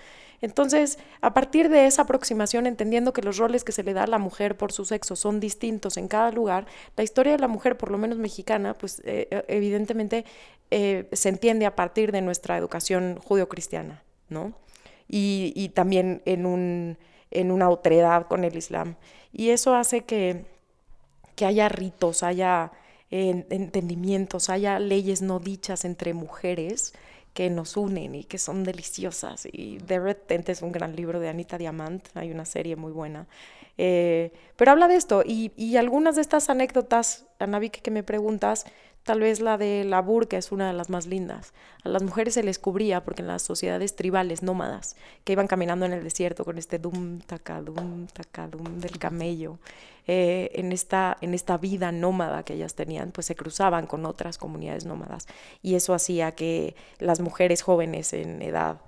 Entonces, a partir de esa aproximación, entendiendo que los roles que se le da a la mujer por su sexo son distintos en cada lugar, la historia de la mujer, por lo menos mexicana, pues eh, eh, evidentemente se entiende a partir de nuestra educación judio-cristiana, ¿no? Y, y, también en, un, en una otredad con el Islam. Y eso hace que, que haya ritos, haya entendimientos, haya leyes no dichas entre mujeres que nos unen y que son deliciosas. Y The Red Tent es un gran libro de Anita Diamant, hay una serie muy buena. Eh, pero habla de esto y, y, algunas de estas anécdotas, Anavik, que me preguntas, Tal vez la de la burka es una de las más lindas. A las mujeres se les cubría porque en las sociedades tribales, nómadas, que iban caminando en el desierto con este dum, tacadum, tacadum del camello, eh, en, esta, en esta vida nómada que ellas tenían, pues se cruzaban con otras comunidades nómadas. Y eso hacía que las mujeres jóvenes en edad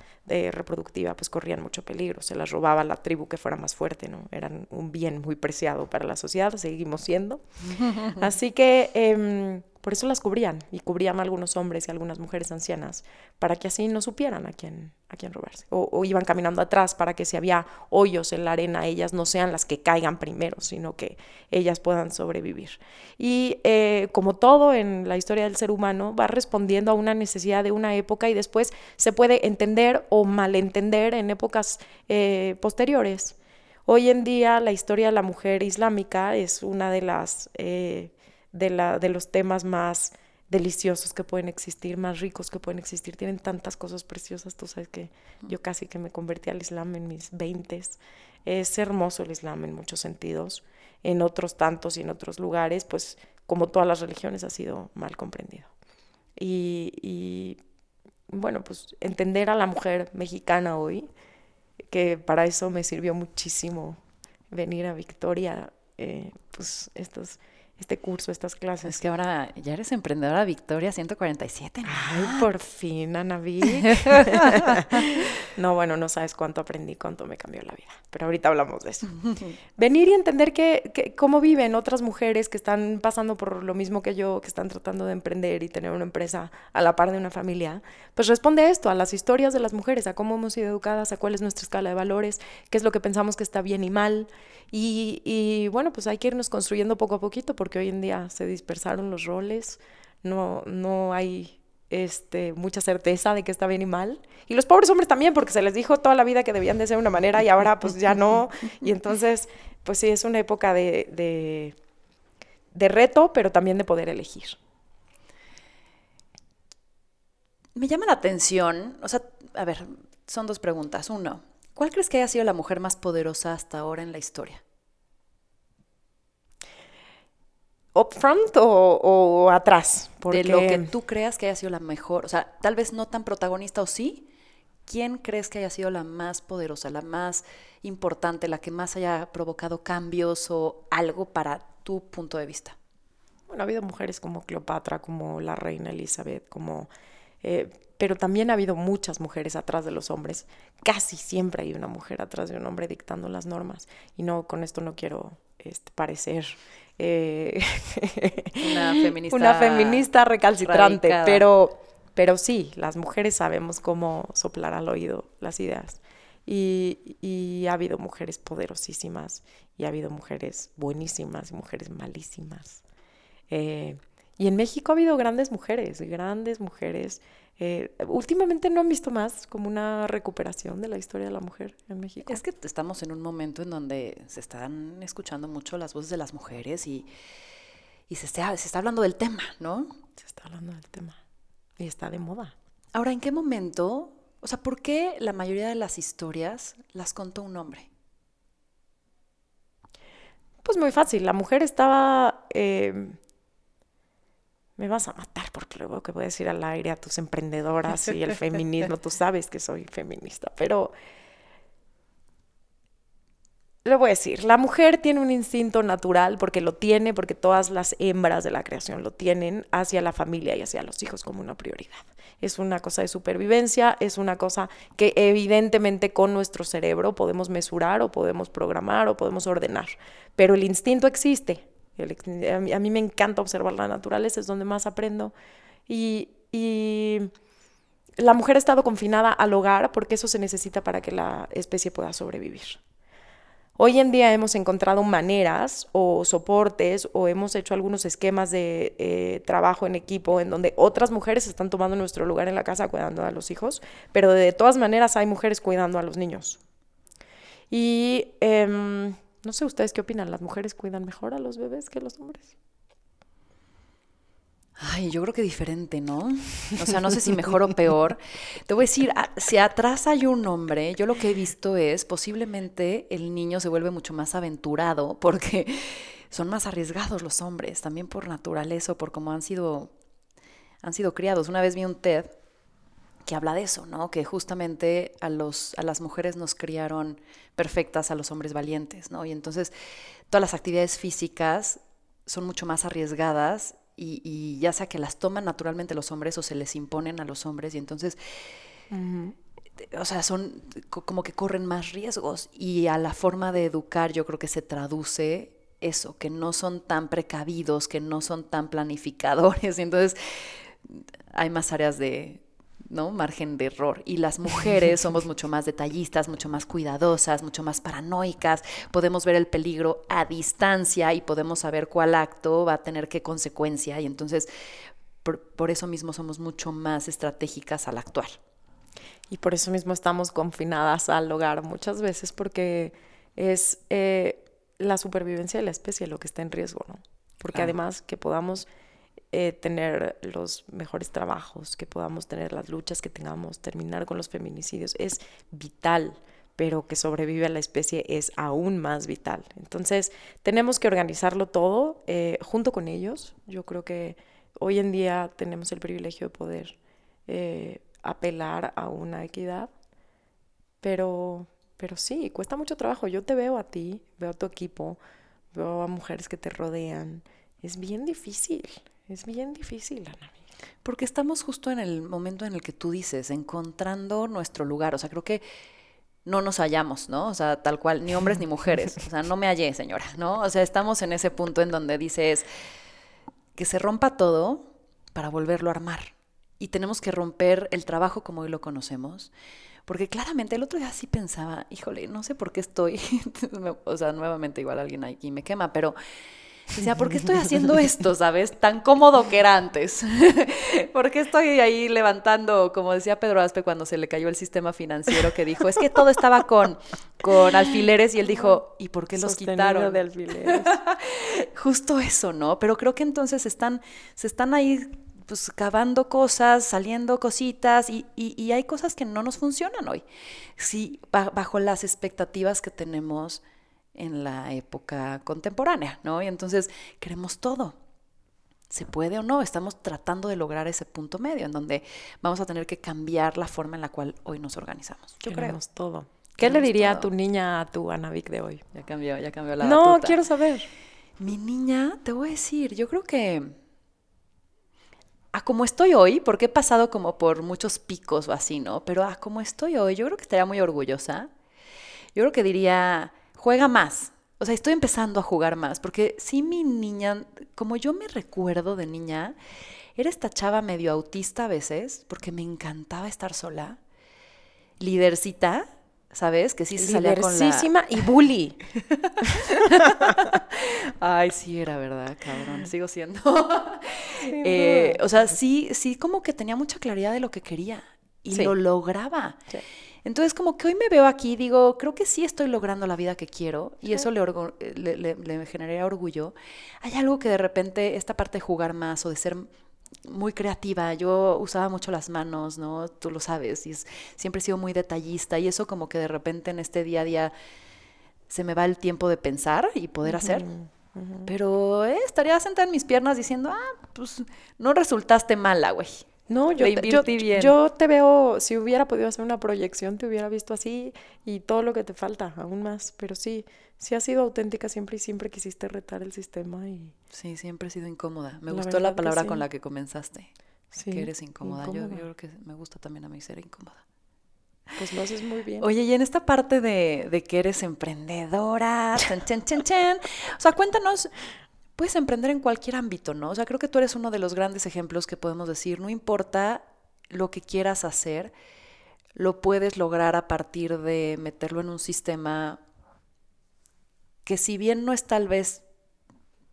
reproductiva pues corrían mucho peligro, se las robaba la tribu que fuera más fuerte, ¿no? Eran un bien muy preciado para la sociedad, seguimos siendo. Así que em, por eso las cubrían y cubrían a algunos hombres y algunas mujeres ancianas para que así no supieran a quién, a quién robarse. O, iban caminando atrás para que si había hoyos en la arena, ellas no sean las que caigan primero, sino que ellas puedan sobrevivir. Y eh, como todo en la historia del ser humano, va respondiendo a una necesidad de una época y después se puede entender o malentender en épocas eh, posteriores. Hoy en día la historia de la mujer islámica es una de las... Eh, de, la, de los temas más deliciosos que pueden existir, más ricos que pueden existir. Tienen tantas cosas preciosas. Tú sabes que yo casi que me convertí al Islam en mis veintes. Es hermoso el Islam en muchos sentidos. En otros tantos y en otros lugares, pues como todas las religiones ha sido mal comprendido. Y, y bueno, pues entender a la mujer mexicana hoy, que para eso me sirvió muchísimo venir a Victoria, eh, pues estos este curso, estas clases. Es que ahora ya eres emprendedora Victoria 147. Ay, por fin, Anaví. no, bueno, no sabes cuánto aprendí, cuánto me cambió la vida. Pero ahorita hablamos de eso. Venir y entender que, cómo viven otras mujeres que están pasando por lo mismo que yo, que están tratando de emprender y tener una empresa a la par de una familia, pues responde a esto, a las historias de las mujeres, a cómo hemos sido educadas, a cuál es nuestra escala de valores, qué es lo que pensamos que está bien y mal. Y, y bueno, pues hay que irnos construyendo poco a poquito porque hoy en día se dispersaron los roles, no, no hay este, mucha certeza de que está bien y mal. Y los pobres hombres también, porque se les dijo toda la vida que debían de ser una manera y ahora pues ya no. Y entonces, pues sí, es una época de, de, de reto, pero también de poder elegir. Me llama la atención, o sea, a ver, son dos preguntas. Uno, ¿cuál crees que haya sido la mujer más poderosa hasta ahora en la historia? Upfront o, o atrás. De lo que tú creas que haya sido la mejor, o sea, tal vez no tan protagonista o sí, ¿quién crees que haya sido la más poderosa, la más importante, la que más haya provocado cambios o algo para tu punto de vista? Bueno, ha habido mujeres como Cleopatra, como la reina Elizabeth, como Eh, pero también ha habido muchas mujeres atrás de los hombres. Casi siempre hay una mujer atrás de un hombre dictando las normas. Y no, con esto no quiero este, parecer eh, una, feminista una feminista recalcitrante, pero, pero sí, las mujeres sabemos cómo soplar al oído las ideas. Y, y, ha habido mujeres poderosísimas y ha habido mujeres buenísimas y mujeres malísimas. Eh, y en México ha habido grandes mujeres, grandes mujeres. Eh, últimamente no han visto más como una recuperación de la historia de la mujer en México. Es que estamos en un momento en donde se están escuchando mucho las voces de las mujeres y, y se, está, se está hablando del tema, ¿no? Se está hablando del tema. Y está de moda. Ahora, ¿en qué momento? O sea, ¿por qué la mayoría de las historias las contó un hombre? Pues muy fácil. La mujer estaba... Eh, me vas a matar porque luego que a decir al aire a tus emprendedoras y el feminismo, tú sabes que soy feminista, pero le voy a decir, la mujer tiene un instinto natural porque lo tiene, porque todas las hembras de la creación lo tienen hacia la familia y hacia los hijos como una prioridad. Es una cosa de supervivencia, es una cosa que evidentemente con nuestro cerebro podemos mesurar o podemos programar o podemos ordenar, pero el instinto existe a mí, me encanta observar la naturaleza, es donde más aprendo. Y, la mujer ha estado confinada al hogar porque eso se necesita para que la especie pueda sobrevivir. Hoy en día hemos encontrado maneras o soportes o hemos hecho algunos esquemas de eh, trabajo en equipo en donde otras mujeres están tomando nuestro lugar en la casa cuidando a los hijos, pero de todas maneras hay mujeres cuidando a los niños. Y em, no sé, ¿ustedes qué opinan? ¿Las mujeres cuidan mejor a los bebés que los hombres? Ay, yo creo que diferente, ¿no? O sea, no sé si mejor o peor. Te voy a decir, ah, si atrás hay un hombre, yo lo que he visto es posiblemente el niño se vuelve mucho más aventurado porque son más arriesgados los hombres, también por naturaleza o por cómo han sido, han sido criados. Una vez vi un TED que habla de eso, ¿no? Que justamente a, los, a las mujeres nos criaron perfectas, a los hombres valientes, ¿no? Y entonces todas las actividades físicas son mucho más arriesgadas y, ya sea que las toman naturalmente los hombres o se les imponen a los hombres y entonces, o sea, son como que corren más riesgos y a la forma de educar yo creo que se traduce eso, que no son tan precavidos, que no son tan planificadores y entonces hay más áreas de, ¿no? Margen de error. Y las mujeres somos mucho más detallistas, mucho más cuidadosas, mucho más paranoicas. Podemos ver el peligro a distancia y podemos saber cuál acto va a tener qué consecuencia. Y entonces, por, eso mismo somos mucho más estratégicas al actuar. Y por eso mismo estamos confinadas al hogar muchas veces porque es eh, la supervivencia de la especie lo que está en riesgo, ¿no? Porque además que podamos eh, tener los mejores trabajos, que podamos tener las luchas que tengamos, terminar con los feminicidios, es vital, pero que sobrevive a la especie es aún más vital. Entonces, tenemos que organizarlo todo eh, junto con ellos. Yo creo que hoy en día tenemos el privilegio de poder eh, apelar a una equidad, pero, pero sí, cuesta mucho trabajo. Yo te veo a ti, veo a tu equipo, veo a mujeres que te rodean. Es bien difícil, es bien difícil, Ana. Porque estamos justo en el momento en el que tú dices, encontrando nuestro lugar. O sea, creo que no nos hallamos, ¿no? O sea, tal cual, ni hombres ni mujeres. O sea, no me hallé, señora, ¿no? O sea, estamos en ese punto en donde dices que se rompa todo para volverlo a armar. Y tenemos que romper el trabajo como hoy lo conocemos. Porque claramente el otro día sí pensaba, híjole, no sé por qué estoy, o sea, nuevamente igual alguien aquí me quema, pero Decía, ¿por qué estoy haciendo esto, sabes? Tan cómodo que era antes. ¿Por qué estoy ahí levantando, como decía Pedro Aspe cuando se le cayó el sistema financiero, que dijo, es que todo estaba con, con alfileres y él dijo, ¿y por qué los quitaron? de alfileres. Justo eso, ¿no? Pero creo que entonces están, se están ahí pues cavando cosas, saliendo cositas y, y, hay cosas que no nos funcionan hoy. Sí, bajo las expectativas que tenemos en la época contemporánea, ¿no? Y entonces queremos todo. ¿Se puede o no? Estamos tratando de lograr ese punto medio en donde vamos a tener que cambiar la forma en la cual hoy nos organizamos. Yo queremos creo. todo. ¿Qué le diría a tu niña, a tu Anavik de hoy? Ya cambió, ya cambió la No, quiero saber. Mi niña, te voy a decir, yo creo que a como estoy hoy, porque he pasado como por muchos picos o así, ¿no? Pero a como estoy hoy, yo creo que estaría muy orgullosa. Yo creo que diría, juega más. O sea, estoy empezando a jugar más, porque sí mi niña, como yo me recuerdo de niña, era esta chava medio autista a veces, porque me encantaba estar sola. Lidercita, ¿sabes? Que sí se salía con la... y bully. Ay, sí era verdad, cabrón. Sigo siendo. Eh, o sea, sí, sí como que tenía mucha claridad de lo que quería y lo lograba. Entonces, como que hoy me veo aquí, digo, creo que sí estoy logrando la vida que quiero y eso le, le, le, le generaría orgullo. Hay algo que de repente, esta parte de jugar más o de ser muy creativa, yo usaba mucho las manos, ¿no? Tú lo sabes, y siempre he sido muy detallista y eso como que de repente en este día a día se me va el tiempo de pensar y poder hacer. Pero eh, estaría sentada en mis piernas diciendo, ah, pues no resultaste mala, güey. No, yo te, yo, te veo, si hubiera podido hacer una proyección, te hubiera visto así y todo lo que te falta, aún más. Pero sí, sí has sido auténtica siempre y siempre quisiste retar el sistema y... Sí, siempre he sido incómoda. Me gustó la palabra con la que comenzaste. Sí, que eres incómoda. Yo, creo que me gusta también a mí ser incómoda. Pues lo haces muy bien. Oye, y en esta parte de, de que eres emprendedora, chen, chen, chen, chen, o sea, cuéntanos, puedes emprender en cualquier ámbito, ¿no? O sea, creo que tú eres uno de los grandes ejemplos que podemos decir, no importa lo que quieras hacer, lo puedes lograr a partir de meterlo en un sistema que si bien no es tal vez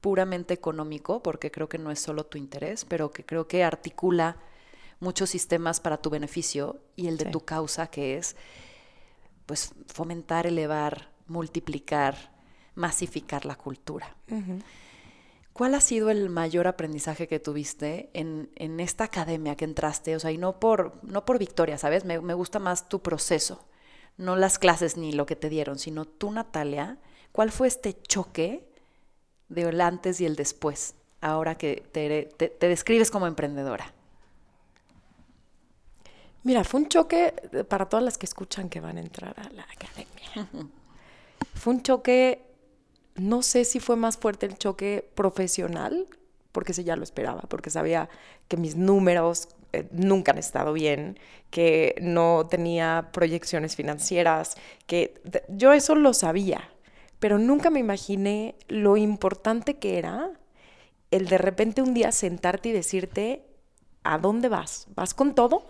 puramente económico, porque creo que no es solo tu interés, pero que creo que articula muchos sistemas para tu beneficio y el de tu causa, que es pues fomentar, elevar, multiplicar, masificar la cultura. ¿Cuál ha sido el mayor aprendizaje que tuviste en, en, esta academia que entraste? O sea, y no por, no por victoria, ¿sabes? Me, me, gusta más tu proceso, no las clases ni lo que te dieron, sino tú, Natalia, ¿cuál fue este choque de el antes y el después, ahora que te, te, te describes como emprendedora? Mira, fue un choque para todas las que escuchan que van a entrar a la academia. fue un choque no sé si fue más fuerte el choque profesional, porque ese ya lo esperaba, porque sabía que mis números eh, nunca han estado bien, que no tenía proyecciones financieras, que yo eso lo sabía, pero nunca me imaginé lo importante que era el de repente un día sentarte y decirte, ¿a dónde vas? ¿Vas con todo?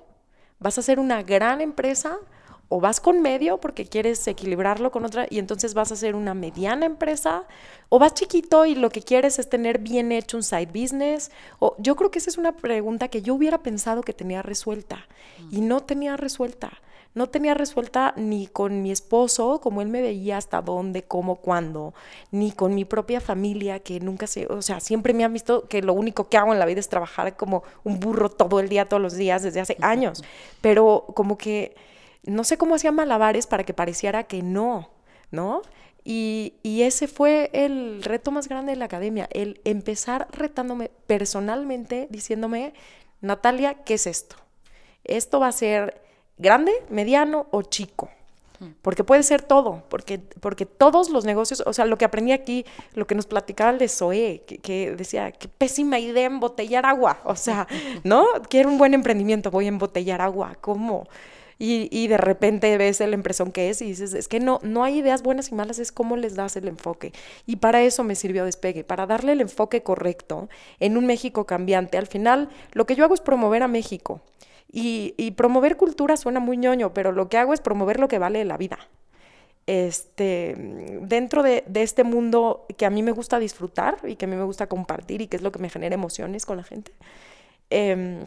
¿Vas a ser una gran empresa? O vas con medio porque quieres equilibrarlo con otra y entonces vas a hacer una mediana empresa, o vas chiquito y lo que quieres es tener bien hecho un side business. O yo creo que esa es una pregunta que yo hubiera pensado que tenía resuelta y no tenía resuelta. No tenía resuelta ni con mi esposo, como él me veía hasta dónde, cómo, cuándo, ni con mi propia familia, que nunca se, o sea, siempre me han visto que lo único que hago en la vida es trabajar como un burro todo el día, todos los días, desde hace años. Pero como que no sé cómo hacía malabares para que pareciera que no, ¿no? Y, ese fue el reto más grande de la academia, el empezar retándome personalmente, diciéndome, Natalia, ¿qué es esto? Esto va a ser grande, mediano o chico. Porque puede ser todo, porque, porque todos los negocios, o sea, lo que aprendí aquí, lo que nos platicaba el de Zoe, que, que, decía, qué pésima idea embotellar agua, o sea, ¿no? Quiero un buen emprendimiento, voy a embotellar agua, ¿cómo? Y, de repente ves la impresión que es y dices, es que no, no hay ideas buenas y malas, es cómo les das el enfoque. Y para eso me sirvió Despegue, para darle el enfoque correcto en un México cambiante. Al final, lo que yo hago es promover a México. Y, promover cultura suena muy ñoño, pero lo que hago es promover lo que vale la vida. Este, dentro de, este mundo que a mí me gusta disfrutar y que a mí me gusta compartir y que es lo que me genera emociones con la gente, em,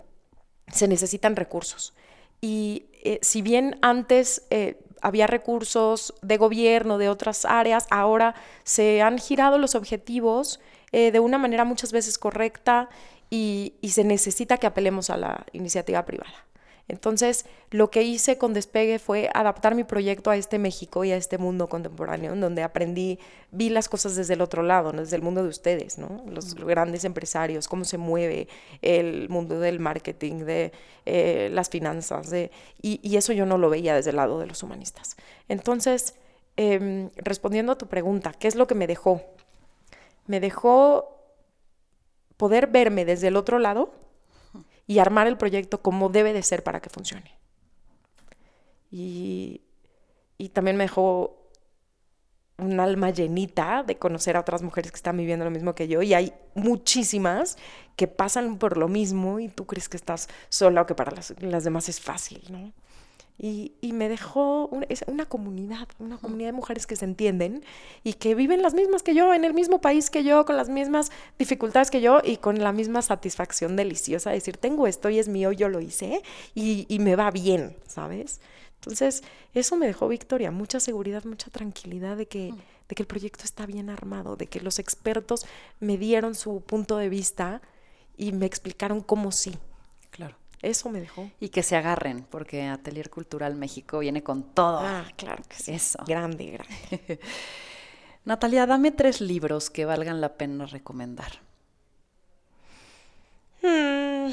se necesitan recursos. Y eh, si bien antes eh, había recursos de gobierno, de otras áreas, ahora se han girado los objetivos eh, de una manera muchas veces correcta y se necesita que apelemos a la iniciativa privada. Entonces, lo que hice con Despegue fue adaptar mi proyecto a este México y a este mundo contemporáneo, en donde aprendí, vi las cosas desde el otro lado, desde el mundo de ustedes, ¿no? los grandes empresarios, cómo se mueve el mundo del marketing, de eh, las finanzas, de, y, eso yo no lo veía desde el lado de los humanistas. Entonces, em, respondiendo a tu pregunta, ¿qué es lo que me dejó? Me dejó poder verme desde el otro lado y armar el proyecto como debe de ser para que funcione. Y, y también me dejó un alma llenita de conocer a otras mujeres que están viviendo lo mismo que yo y hay muchísimas que pasan por lo mismo y tú crees que estás sola o que para las, las demás es fácil, ¿no? Y, y me dejó una, una comunidad, una comunidad de mujeres que se entienden y que viven las mismas que yo, en el mismo país que yo, con las mismas dificultades que yo y con la misma satisfacción deliciosa de decir, tengo esto y es mío, yo lo hice y, y me va bien, ¿sabes? Entonces, eso me dejó victoria, mucha seguridad, mucha tranquilidad de que, de que el proyecto está bien armado, de que los expertos me dieron su punto de vista y me explicaron cómo sí. Eso me dejó. Y que se agarren, porque Atelier Cultural México viene con todo. Ah, claro que sí. Eso. Grande, grande. Natalia, dame tres libros que valgan la pena recomendar. Hmm.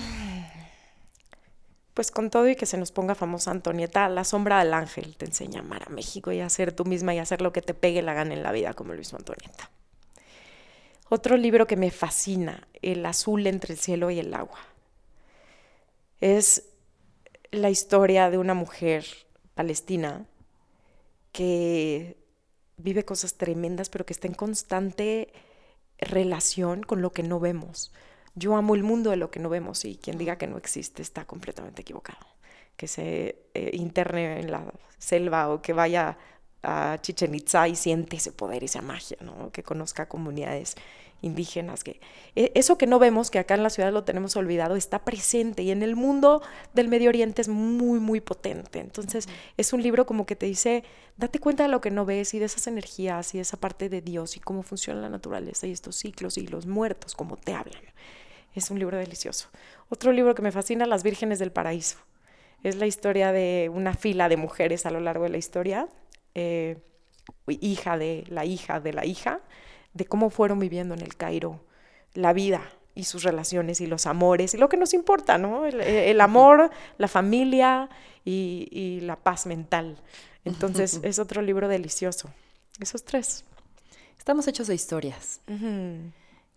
Pues con todo y que se nos ponga famosa Antonieta, La sombra del ángel te enseña a amar a México y a ser tú misma y a hacer lo que te pegue la gana en la vida, como lo hizo Antonieta. Otro libro que me fascina, El azul entre el cielo y el agua. Es la historia de una mujer palestina que vive cosas tremendas, pero que está en constante relación con lo que no vemos yo amo el mundo de lo que no vemos y quien diga que no existe está completamente equivocado. Que se eh, interne en la selva o que vaya a Chichen Itza y siente ese poder y esa magia, ¿no? que conozca comunidades indígenas, que e, eso que no vemos, que acá en la ciudad lo tenemos olvidado, está presente y en el mundo del Medio Oriente es muy, muy potente. Entonces es un libro como que te dice, date cuenta de lo que no ves y de esas energías y de esa parte de Dios y cómo funciona la naturaleza y estos ciclos y los muertos, cómo te hablan. Es un libro delicioso. Otro libro que me fascina, Las Vírgenes del Paraíso. Es la historia de una fila de mujeres a lo largo de la historia, eh, hija de la hija de la hija, de cómo fueron viviendo en el Cairo la vida y sus relaciones y los amores y lo que nos importa, ¿no? El, amor, la familia y, la paz mental. Entonces es otro libro delicioso. Esos tres. Estamos hechos de historias.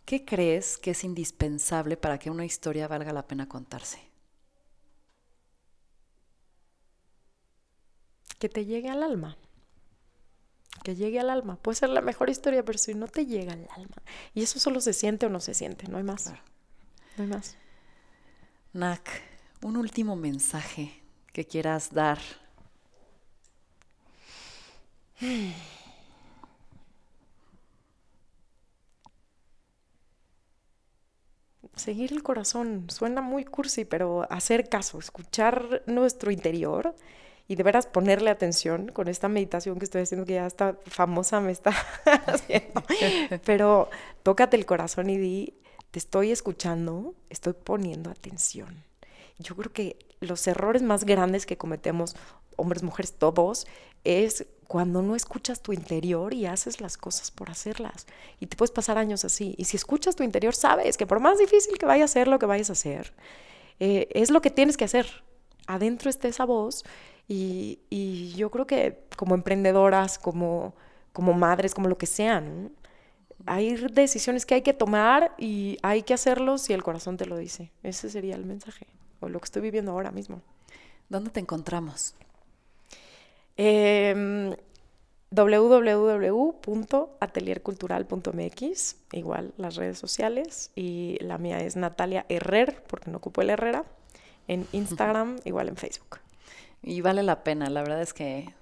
¿Qué crees que es indispensable para que una historia valga la pena contarse? Que te llegue al alma. Que llegue al alma. Puede ser la mejor historia, pero si no te llega al alma. Y eso solo se siente o no se siente, no hay más. No hay más. Nak, un último mensaje que quieras dar. seguir el corazón. Suena muy cursi, pero hacer caso, escuchar nuestro interior y de veras ponerle atención con esta meditación que estoy haciendo, que ya está famosa, me está haciendo. Pero tócate el corazón y di, te estoy escuchando, estoy poniendo atención. Yo creo que los errores más grandes que cometemos, hombres, mujeres, todos, es cuando no escuchas tu interior y haces las cosas por hacerlas. Y te puedes pasar años así. Y si escuchas tu interior, sabes que por más difícil que vaya a ser lo que vayas a hacer, eh, es lo que tienes que hacer. Adentro está esa voz. Y, y yo creo que como emprendedoras, como, como madres, como lo que sean, hay decisiones que hay que tomar y hay que hacerlos si el corazón te lo dice. Ese sería el mensaje, o lo que estoy viviendo ahora mismo. ¿Dónde te encontramos? Eh, www.ateliercultural.mx, igual las redes sociales, y la mía es Natalia Herrer, porque no ocupo el Herrera, en Instagram, igual en Facebook. Y vale la pena, la verdad es que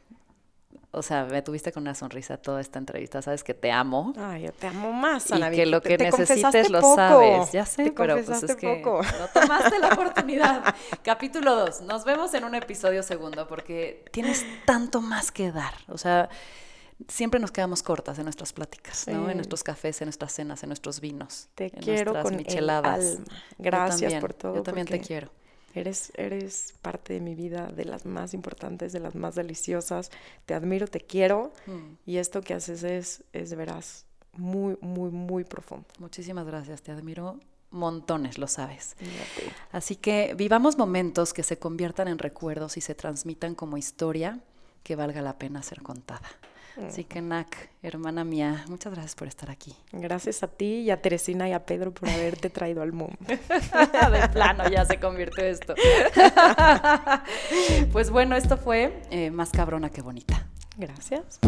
o sea, me tuviste con una sonrisa toda esta entrevista. Sabes que te amo. Ay, yo te amo más, Ana. Y que lo que necesites lo sabes. Ya sé, pero pues es que no tomaste la oportunidad. Capítulo 2. Nos vemos en un episodio segundo porque tienes tanto más que dar. O sea, siempre nos quedamos cortas en nuestras pláticas, ¿no? En nuestros cafés, en nuestras cenas, en nuestros vinos. Te quiero con micheladas. Gracias por todo. Yo también te quiero. Eres, eres parte de mi vida, de las más importantes, de las más deliciosas. Te admiro, te quiero. Mm. Y esto que haces es, es de veras muy, muy, muy profundo. Muchísimas gracias. Te admiro montones, lo sabes. Así que vivamos momentos que se conviertan en recuerdos y se transmitan como historia que valga la pena ser contada. Así que, Nak, hermana mía, muchas gracias por estar aquí. Gracias a ti y a Teresina y a Pedro por haberte traído al mundo. de plano ya se convirtió esto. pues bueno, esto fue eh, más cabrona que bonita. Gracias.